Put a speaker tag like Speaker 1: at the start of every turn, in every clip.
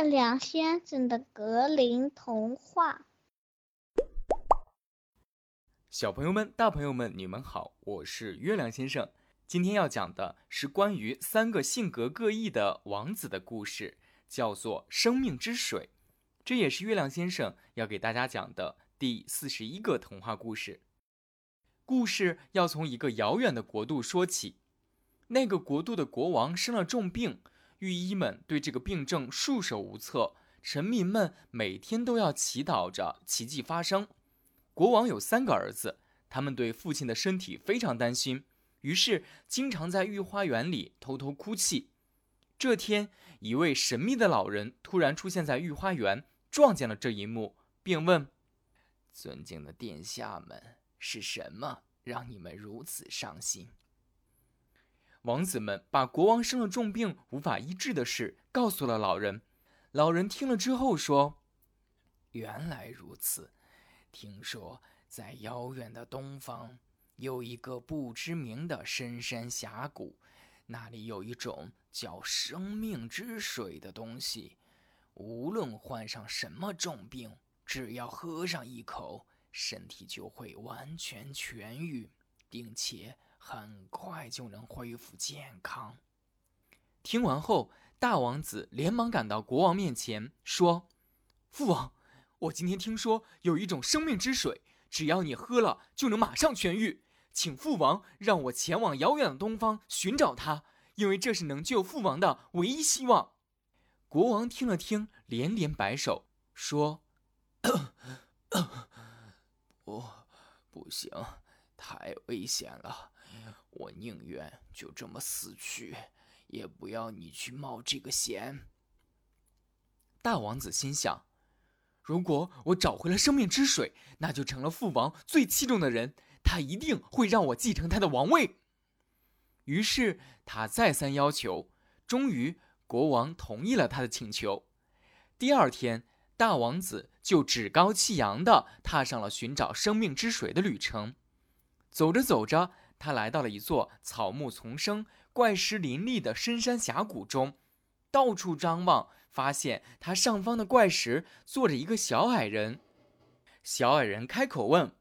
Speaker 1: 月亮先生的格林童话。
Speaker 2: 小朋友们、大朋友们，你们好，我是月亮先生。今天要讲的是关于三个性格各异的王子的故事，叫做《生命之水》。这也是月亮先生要给大家讲的第四十一个童话故事。故事要从一个遥远的国度说起。那个国度的国王生了重病，御医们对这个病症束手无策，臣民们每天都要祈祷着奇迹发生。国王有三个儿子，他们对父亲的身体非常担心，于是经常在御花园里偷偷哭泣。这天，一位神秘的老人突然出现在御花园，撞见了这一幕，便问：“尊敬的殿下们，是什么让你们如此伤心？”王子们把国王生了重病、无法医治的事告诉了老人。老人听了之后说：“原来如此。听说在遥远的东方有一个不知名的深山峡谷，那里有一种叫生命之水的东西。无论患上什么重病，只要喝上一口，身体就会完全痊愈，并且……”很快就能恢复健康。听完后，大王子连忙赶到国王面前，说：“父王，我今天听说有一种生命之水，只要你喝了，就能马上痊愈。请父王让我前往遥远的东方寻找它，因为这是能救父王的唯一希望。”国王听了听，连连摆手，说：“ 不，不行，太危险了。”我宁愿就这么死去，也不要你去冒这个险。大王子心想：如果我找回了生命之水，那就成了父王最器重的人，他一定会让我继承他的王位。于是他再三要求，终于国王同意了他的请求。第二天，大王子就趾高气扬地踏上了寻找生命之水的旅程。走着走着，他来到了一座草木丛生、怪石林立的深山峡谷中，到处张望，发现他上方的怪石坐着一个小矮人。小矮人开口问：“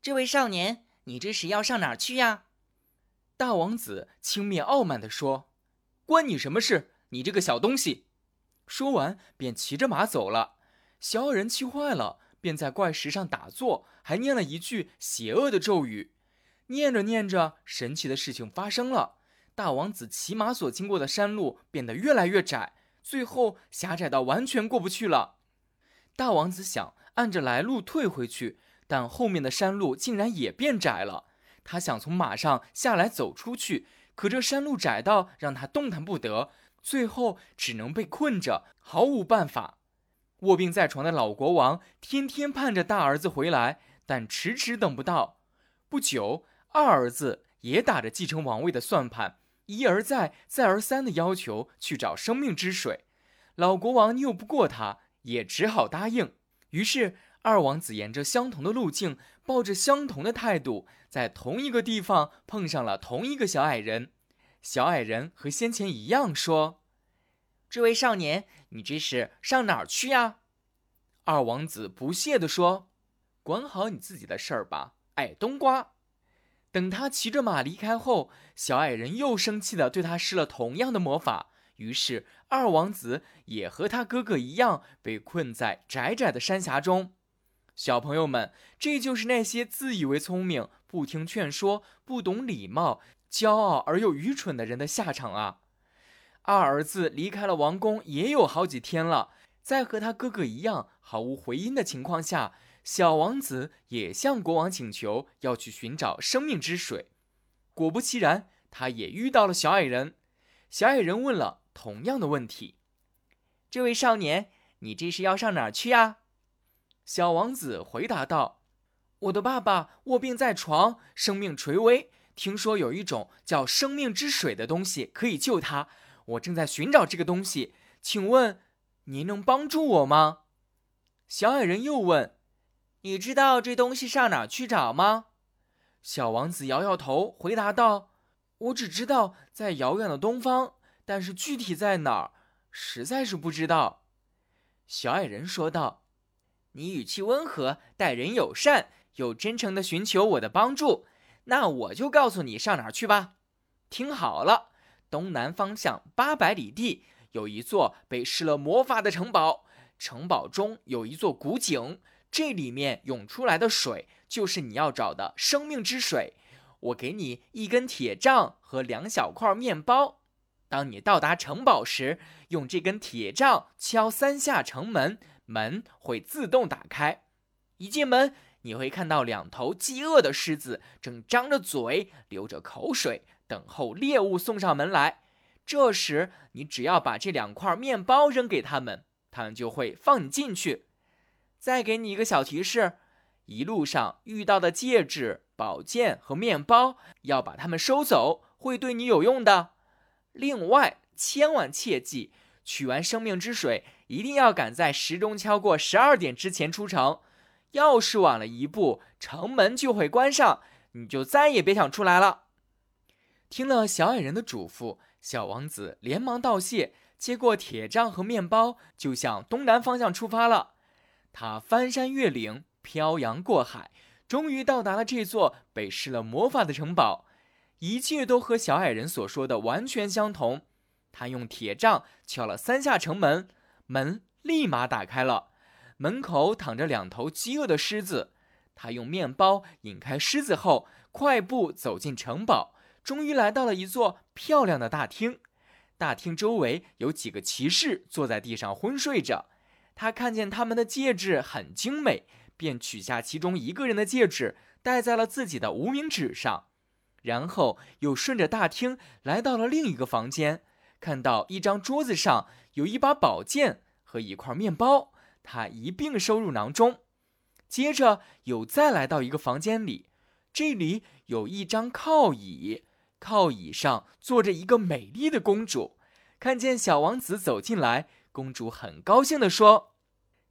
Speaker 3: 这位少年，你这是要上哪儿去呀？”
Speaker 2: 大王子轻蔑傲慢地说：“关你什么事？你这个小东西！”说完便骑着马走了。小矮人气坏了，便在怪石上打坐，还念了一句邪恶的咒语。念着念着，神奇的事情发生了。大王子骑马所经过的山路变得越来越窄，最后狭窄到完全过不去了。大王子想按着来路退回去，但后面的山路竟然也变窄了。他想从马上下来走出去，可这山路窄到让他动弹不得，最后只能被困着，毫无办法。卧病在床的老国王天天盼着大儿子回来，但迟迟等不到。不久。二儿子也打着继承王位的算盘，一而再、再而三的要求去找生命之水。老国王拗不过他，也只好答应。于是，二王子沿着相同的路径，抱着相同的态度，在同一个地方碰上了同一个小矮人。小矮人和先前一样说：“
Speaker 3: 这位少年，你这是上哪儿去呀？”
Speaker 2: 二王子不屑地说：“管好你自己的事儿吧，矮冬瓜。”等他骑着马离开后，小矮人又生气地对他施了同样的魔法。于是，二王子也和他哥哥一样被困在窄窄的山峡中。小朋友们，这就是那些自以为聪明、不听劝说、不懂礼貌、骄傲而又愚蠢的人的下场啊！二儿子离开了王宫也有好几天了，在和他哥哥一样毫无回音的情况下。小王子也向国王请求要去寻找生命之水，果不其然，他也遇到了小矮人。小矮人问了同样的问题：“
Speaker 3: 这位少年，你这是要上哪儿去呀？”
Speaker 2: 小王子回答道：“我的爸爸卧病在床，生命垂危，听说有一种叫生命之水的东西可以救他，我正在寻找这个东西，请问您能帮助我吗？”小矮人又问。
Speaker 3: 你知道这东西上哪去找吗？
Speaker 2: 小王子摇摇头，回答道：“我只知道在遥远的东方，但是具体在哪儿，实在是不知道。”小矮人说道：“你语气温和，待人友善，又真诚地寻求我的帮助，那我就告诉你上哪儿去吧。听好了，东南方向八百里地有一座被施了魔法的城堡，城堡中有一座古井，这里面涌出来的水就是你要找的生命之水。我给你一根铁杖和两小块面包。”当你到达城堡时，用这根铁杖敲三下城门，门会自动打开。一进门，你会看到两头饥饿的狮子正张着嘴，流着口水，等候猎物送上门来。这时，你只要把这两块面包扔给他们，他们就会放你进去。再给你一个小提示：一路上遇到的戒指、宝剑和面包，要把它们收走，会对你有用的。另外，千万切记，取完生命之水一定要赶在时钟敲过十二点之前出城。要是晚了一步，城门就会关上，你就再也别想出来了。听了小矮人的嘱咐，小王子连忙道谢，接过铁杖和面包，就向东南方向出发了。他翻山越岭，漂洋过海，终于到达了这座被施了魔法的城堡。一切都和小矮人所说的完全相同。他用铁杖敲了三下城门，门立马打开了。门口躺着两头饥饿的狮子。他用面包引开狮子后，快步走进城堡，终于来到了一座漂亮的大厅。大厅周围有几个骑士坐在地上昏睡着。他看见他们的戒指很精美，便取下其中一个人的戒指，戴在了自己的无名指上。然后又顺着大厅来到了另一个房间，看到一张桌子上有一把宝剑和一块面包，他一并收入囊中。接着又再来到一个房间里，这里有一张靠椅，靠椅上坐着一个美丽的公主。看见小王子走进来，公主很高兴地说：“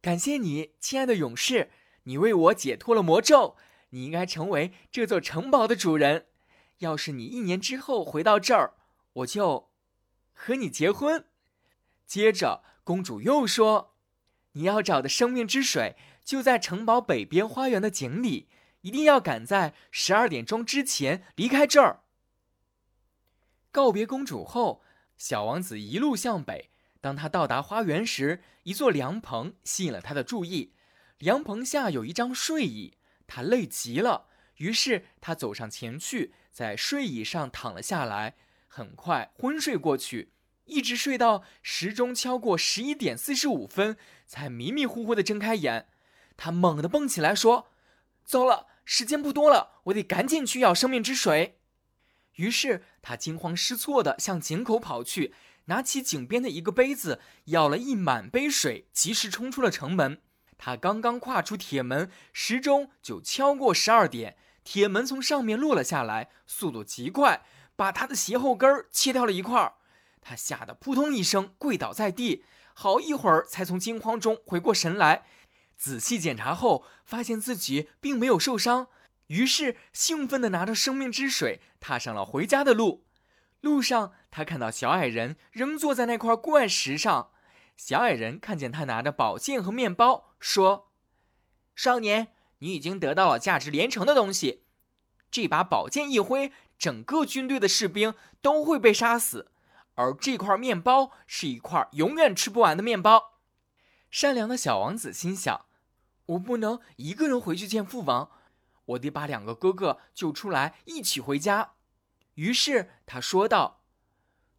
Speaker 2: 感谢你，亲爱的勇士，你为我解脱了魔咒，你应该成为这座城堡的主人。”要是你一年之后回到这儿，我就和你结婚。接着，公主又说：“你要找的生命之水就在城堡北边花园的井里，一定要赶在十二点钟之前离开这儿。”告别公主后，小王子一路向北。当他到达花园时，一座凉棚吸引了他的注意。凉棚下有一张睡椅，他累极了，于是他走上前去。在睡椅上躺了下来，很快昏睡过去，一直睡到时钟敲过十一点四十五分，才迷迷糊糊地睁开眼。他猛地蹦起来说：“糟了，时间不多了，我得赶紧去要生命之水。”于是他惊慌失措地向井口跑去，拿起井边的一个杯子，舀了一满杯水，及时冲出了城门。他刚刚跨出铁门，时钟就敲过十二点。铁门从上面落了下来，速度极快，把他的鞋后跟儿切掉了一块。他吓得扑通一声跪倒在地，好一会儿才从惊慌中回过神来。仔细检查后，发现自己并没有受伤，于是兴奋地拿着生命之水，踏上了回家的路。路上，他看到小矮人仍坐在那块怪石上。小矮人看见他拿着宝剑和面包，说：“少年。”你已经得到了价值连城的东西，这把宝剑一挥，整个军队的士兵都会被杀死。而这块面包是一块永远吃不完的面包。善良的小王子心想：我不能一个人回去见父王，我得把两个哥哥救出来，一起回家。于是他说道：“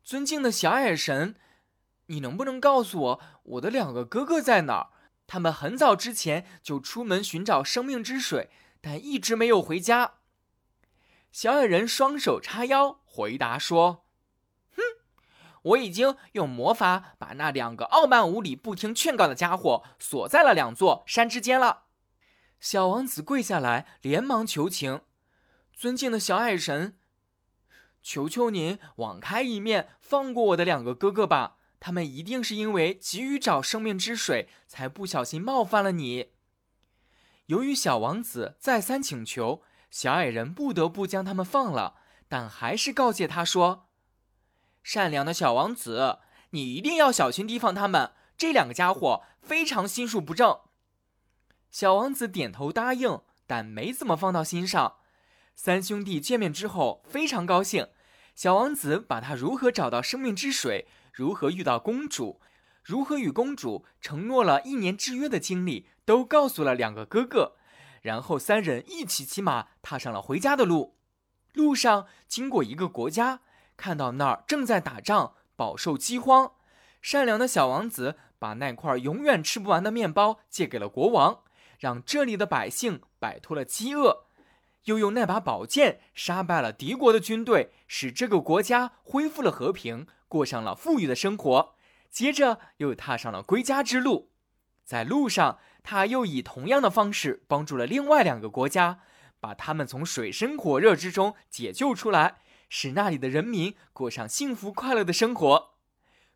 Speaker 2: 尊敬的小矮神，你能不能告诉我，我的两个哥哥在哪儿？”他们很早之前就出门寻找生命之水，但一直没有回家。小矮人双手叉腰，回答说：“哼，我已经用魔法把那两个傲慢无礼、不听劝告的家伙锁在了两座山之间了。”小王子跪下来，连忙求情：“尊敬的小矮神，求求您网开一面，放过我的两个哥哥吧。”他们一定是因为急于找生命之水，才不小心冒犯了你。由于小王子再三请求，小矮人不得不将他们放了，但还是告诫他说：“善良的小王子，你一定要小心提防他们，这两个家伙非常心术不正。小王子点头答应，但没怎么放到心上。三兄弟见面之后非常高兴。小王子把他如何找到生命之水，如何遇到公主，如何与公主承诺了一年之约的经历，都告诉了两个哥哥。然后三人一起骑马，踏上了回家的路。路上经过一个国家，看到那儿正在打仗，饱受饥荒。善良的小王子把那块永远吃不完的面包借给了国王，让这里的百姓摆脱了饥饿。又用那把宝剑杀败了敌国的军队，使这个国家恢复了和平，过上了富裕的生活。接着又踏上了归家之路，在路上他又以同样的方式帮助了另外两个国家，把他们从水深火热之中解救出来，使那里的人民过上幸福快乐的生活。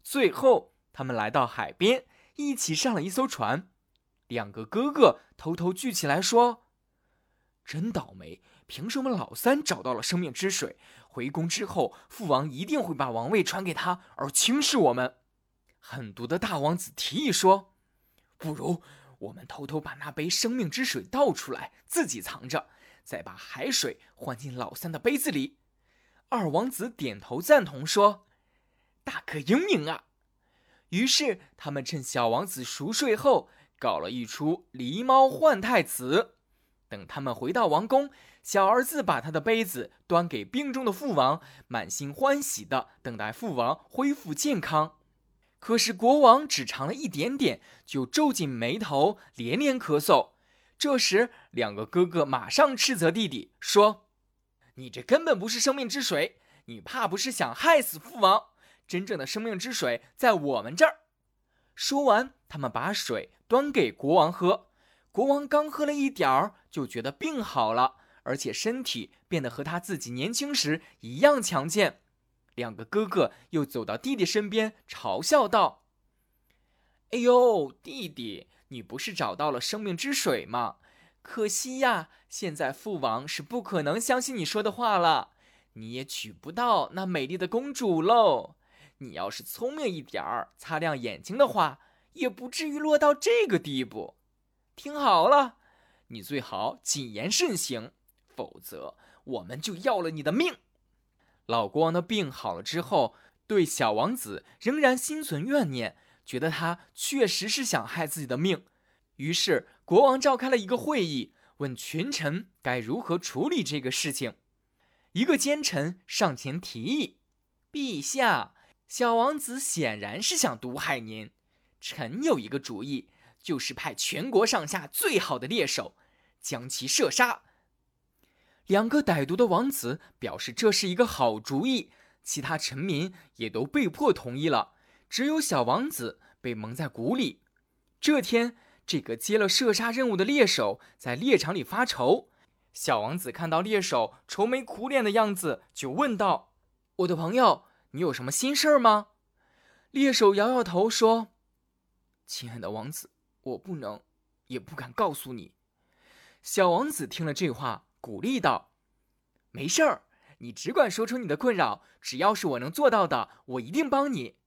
Speaker 2: 最后，他们来到海边，一起上了一艘船。两个哥哥偷偷聚起来说。真倒霉！凭什么老三找到了生命之水，回宫之后，父王一定会把王位传给他，而轻视我们？狠毒的大王子提议说：“不如我们偷偷把那杯生命之水倒出来，自己藏着，再把海水换进老三的杯子里。”二王子点头赞同说：“大可英明啊！”于是他们趁小王子熟睡后，搞了一出狸猫换太子。等他们回到王宫，小儿子把他的杯子端给病重的父王，满心欢喜的等待父王恢复健康。可是国王只尝了一点点，就皱紧眉头，连连咳嗽。这时，两个哥哥马上斥责弟弟说：“你这根本不是生命之水，你怕不是想害死父王？真正的生命之水在我们这儿。”说完，他们把水端给国王喝。国王刚喝了一点儿，就觉得病好了，而且身体变得和他自己年轻时一样强健。两个哥哥又走到弟弟身边，嘲笑道：“哎呦，弟弟，你不是找到了生命之水吗？可惜呀，现在父王是不可能相信你说的话了，你也娶不到那美丽的公主喽。你要是聪明一点儿，擦亮眼睛的话，也不至于落到这个地步。”听好了，你最好谨言慎行，否则我们就要了你的命。老国王的病好了之后，对小王子仍然心存怨念，觉得他确实是想害自己的命。于是国王召开了一个会议，问群臣该如何处理这个事情。一个奸臣上前提议：“陛下，小王子显然是想毒害您，臣有一个主意。”就是派全国上下最好的猎手，将其射杀。两个歹毒的王子表示这是一个好主意，其他臣民也都被迫同意了。只有小王子被蒙在鼓里。这天，这个接了射杀任务的猎手在猎场里发愁。小王子看到猎手愁眉苦脸的样子，就问道：“我的朋友，你有什么心事儿吗？”猎手摇摇头说：“亲爱的王子。”我不能，也不敢告诉你。小王子听了这话，鼓励道：“没事儿，你只管说出你的困扰，只要是我能做到的，我一定帮你。”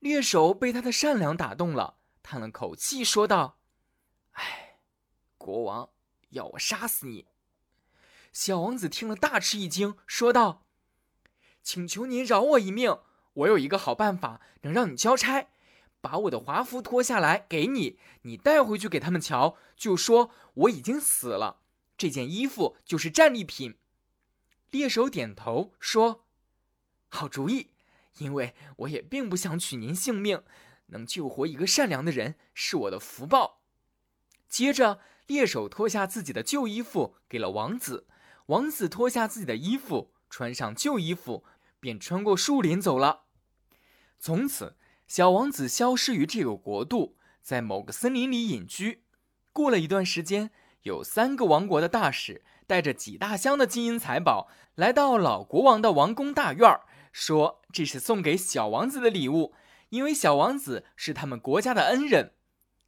Speaker 2: 猎手被他的善良打动了，叹了口气说道：“哎，国王要我杀死你。”小王子听了大吃一惊，说道：“请求您饶我一命，我有一个好办法，能让你交差。”把我的华服脱下来给你，你带回去给他们瞧，就说我已经死了。这件衣服就是战利品。猎手点头说：“好主意，因为我也并不想取您性命，能救活一个善良的人是我的福报。”接着，猎手脱下自己的旧衣服给了王子，王子脱下自己的衣服，穿上旧衣服，便穿过树林走了。从此。小王子消失于这个国度，在某个森林里隐居。过了一段时间，有三个王国的大使带着几大箱的金银财宝来到老国王的王宫大院，说这是送给小王子的礼物，因为小王子是他们国家的恩人。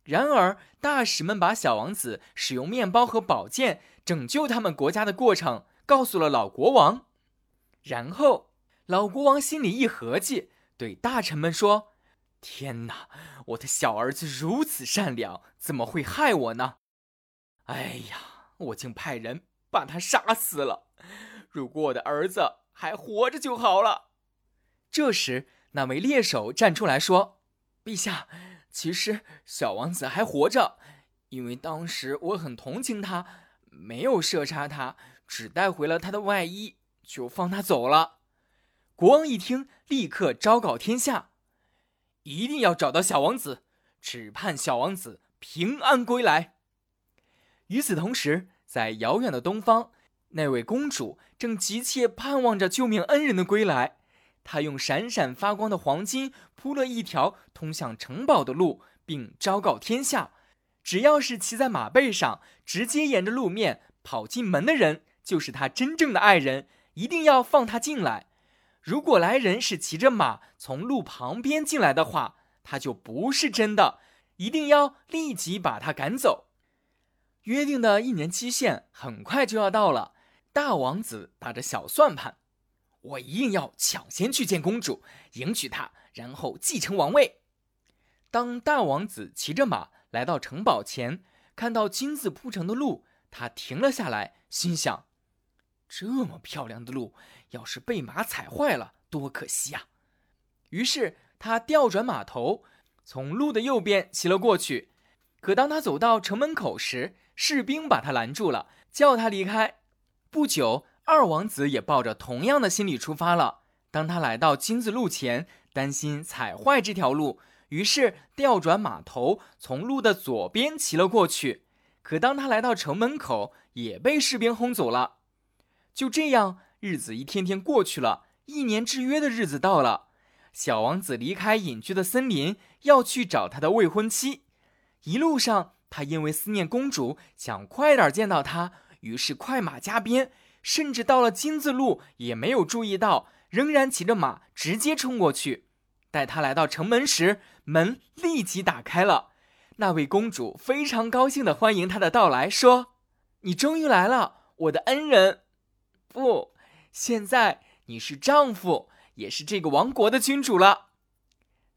Speaker 2: 然而，大使们把小王子使用面包和宝剑拯救他们国家的过程告诉了老国王。然后，老国王心里一合计，对大臣们说。天哪，我的小儿子如此善良，怎么会害我呢？哎呀，我竟派人把他杀死了。如果我的儿子还活着就好了。这时，那位猎手站出来说：“陛下，其实小王子还活着，因为当时我很同情他，没有射杀他，只带回了他的外衣，就放他走了。”国王一听，立刻昭告天下：“一定要找到小王子，只盼小王子平安归来。”与此同时，在遥远的东方，那位公主正急切盼望着救命恩人的归来。她用闪闪发光的黄金铺了一条通向城堡的路，并昭告天下：只要是骑在马背上，直接沿着路面跑进门的人，就是她真正的爱人，一定要放他进来。如果来人是骑着马从路旁边进来的话，他就不是真的，一定要立即把他赶走。约定的一年期限很快就要到了，大王子打着小算盘，我一定要抢先去见公主，迎娶她，然后继承王位。当大王子骑着马来到城堡前，看到金子铺成的路，他停了下来，心想：这么漂亮的路，要是被马踩坏了，多可惜啊！于是他调转马头，从路的右边骑了过去。可当他走到城门口时，士兵把他拦住了，叫他离开。不久，二王子也抱着同样的心理出发了。当他来到金子路前，担心踩坏这条路，于是调转马头，从路的左边骑了过去。可当他来到城门口，也被士兵轰走了。就这样，日子一天天过去了，一年之约的日子到了。小王子离开隐居的森林，要去找他的未婚妻。一路上，他因为思念公主，想快点见到她，于是快马加鞭，甚至到了金子路也没有注意到，仍然骑着马直接冲过去。待他来到城门时，门立即打开了。那位公主非常高兴地欢迎他的到来，说：“你终于来了，我的恩人。不，现在你是丈夫，也是这个王国的君主了。”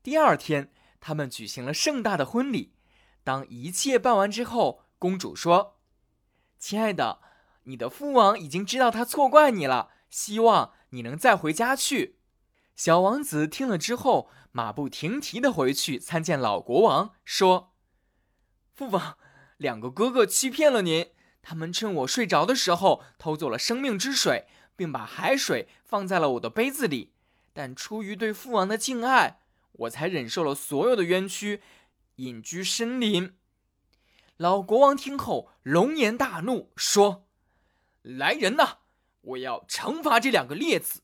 Speaker 2: 第二天，他们举行了盛大的婚礼。当一切办完之后，公主说：“亲爱的，你的父王已经知道他错怪你了，希望你能再回家去。”小王子听了之后，马不停蹄的回去参见老国王，说：“父王，两个哥哥欺骗了您，他们趁我睡着的时候偷走了生命之水，并把海水放在了我的杯子里。但出于对父王的敬爱，我才忍受了所有的冤屈。”隐居森林。老国王听后龙颜大怒，说：“来人呐，我要惩罚这两个劣子。”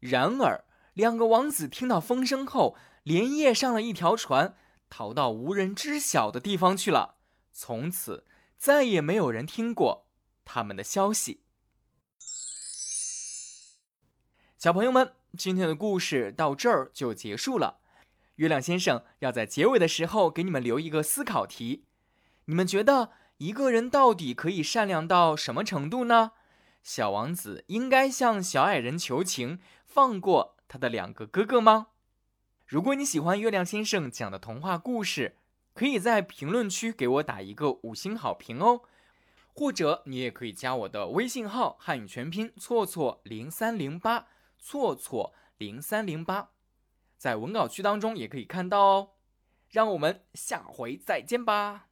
Speaker 2: 然而，两个王子听到风声后，连夜上了一条船，逃到无人知晓的地方去了。从此，再也没有人听过他们的消息。小朋友们，今天的故事到这儿就结束了。月亮先生要在结尾的时候给你们留一个思考题：你们觉得一个人到底可以善良到什么程度呢？小王子应该向小矮人求情，放过他的两个哥哥吗？如果你喜欢月亮先生讲的童话故事，可以在评论区给我打一个五星好评哦。或者你也可以加我的微信号，汉语全拼错错零三零八，错错零三零八。在文稿区当中也可以看到哦，让我们下回再见吧。